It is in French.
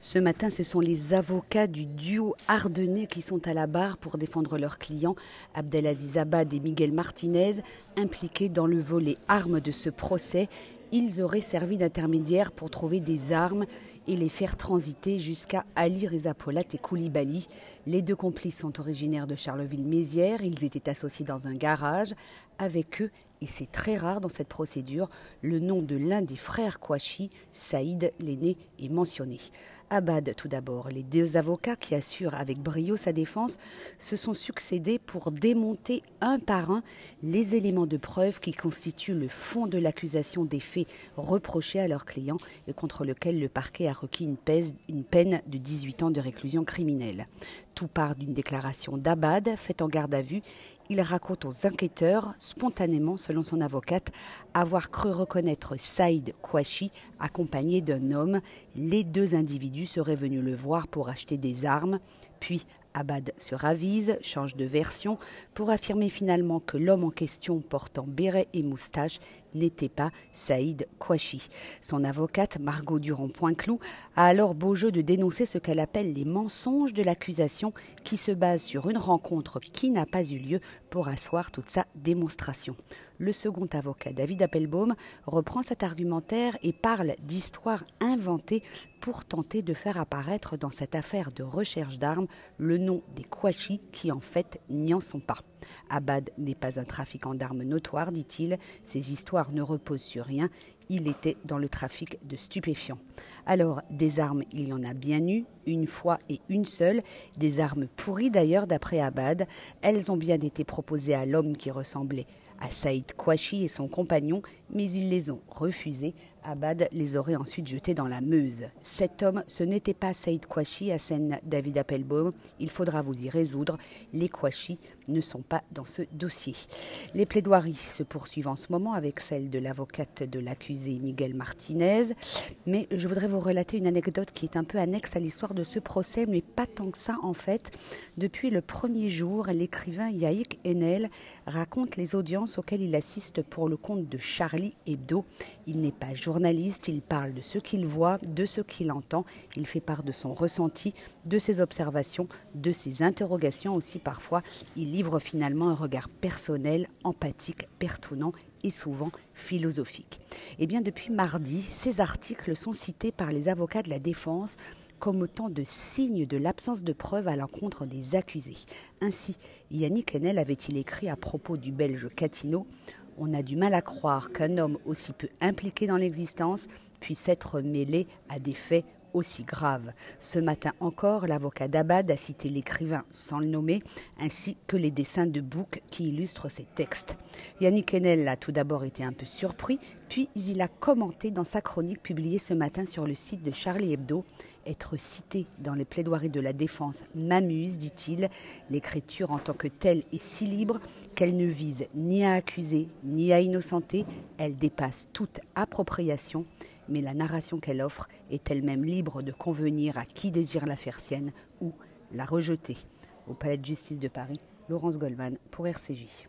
Ce matin, ce sont les avocats du duo ardennais qui sont à la barre pour défendre leurs clients, Abdelaziz Abad et Miguel Martinez, impliqués dans le volet armes de ce procès. Ils auraient servi d'intermédiaires pour trouver des armes et les faire transiter jusqu'à Ali Reza Polat et Koulibaly. Les deux complices sont originaires de Charleville-Mézières. Ils étaient associés dans un garage. Avec eux, et c'est très rare dans cette procédure, le nom de l'un des frères Kouachi, Saïd l'aîné, est mentionné. Abad, tout d'abord, les deux avocats qui assurent avec brio sa défense se sont succédés pour démonter un par un les éléments de preuve qui constituent le fond de l'accusation des faits reprochés à leurs clients et contre lequel le parquet a requis une, une peine de 18 ans de réclusion criminelle. Tout part d'une déclaration d'Abad faite en garde à vue il raconte aux enquêteurs, spontanément selon son avocate, avoir cru reconnaître Saïd Kouachi accompagné d'un homme. Les deux individus seraient venus le voir pour acheter des armes, puis Abad se ravise, change de version pour affirmer finalement que l'homme en question portant béret et moustache n'était pas Saïd Kouachi. Son avocate, Margot Durand-Poinclou, a alors beau jeu de dénoncer ce qu'elle appelle les mensonges de l'accusation qui se basent sur une rencontre qui n'a pas eu lieu pour asseoir toute sa démonstration. Le second avocat, David Appelbaum, reprend cet argumentaire et parle d'histoires inventées pour tenter de faire apparaître dans cette affaire de recherche d'armes le nom des Kouachi qui en fait n'y en sont pas. Abad n'est pas un trafiquant d'armes notoire, dit-il. Ces histoires ne reposent sur rien. Il était dans le trafic de stupéfiants. Alors, des armes, il y en a bien eu, une fois et une seule. Des armes pourries d'ailleurs, d'après Abad. Elles ont bien été proposées à l'homme qui ressemblait à Saïd Kouachi et son compagnon, mais ils les ont refusées. Abad les aurait ensuite jetés dans la Meuse. Cet homme, ce n'était pas Saïd Kouachi, assène David Appelbaum. Il faudra vous y résoudre. Les Kouachi ne sont pas dans ce dossier. Les plaidoiries se poursuivent en ce moment avec celle de l'avocate de l'accusé Miguel Martinez. Mais je voudrais vous relater une anecdote qui est un peu annexe à l'histoire de ce procès, mais pas tant que ça en fait. Depuis le premier jour, l'écrivain Yaïk Enel raconte les audiences auxquelles il assiste pour le compte de Charlie Hebdo. Il n'est pas journaliste, il parle de ce qu'il voit, de ce qu'il entend, il fait part de son ressenti, de ses observations, de ses interrogations aussi parfois. Il livre finalement un regard personnel, empathique, pertinent et souvent philosophique. Et eh bien depuis mardi, ces articles sont cités par les avocats de la défense comme autant de signes de l'absence de preuves à l'encontre des accusés. Ainsi, Yannick Enel avait-il écrit à propos du Belge Catino on a du mal à croire qu'un homme aussi peu impliqué dans l'existence puisse être mêlé à des faits aussi graves. Ce matin encore, l'avocat d'Abad a cité l'écrivain sans le nommer, ainsi que les dessins de Bouc qui illustrent ses textes. Yannick Enel a tout d'abord été un peu surpris, puis il a commenté dans sa chronique publiée ce matin sur le site de Charlie Hebdo être cité dans les plaidoiries de la défense m'amuse, dit-il. L'écriture en tant que telle est si libre qu'elle ne vise ni à accuser ni à innocenter, elle dépasse toute appropriation, mais la narration qu'elle offre est elle-même libre de convenir à qui désire la faire sienne ou la rejeter. Au Palais de justice de Paris, Laurence Goldman pour RCJ.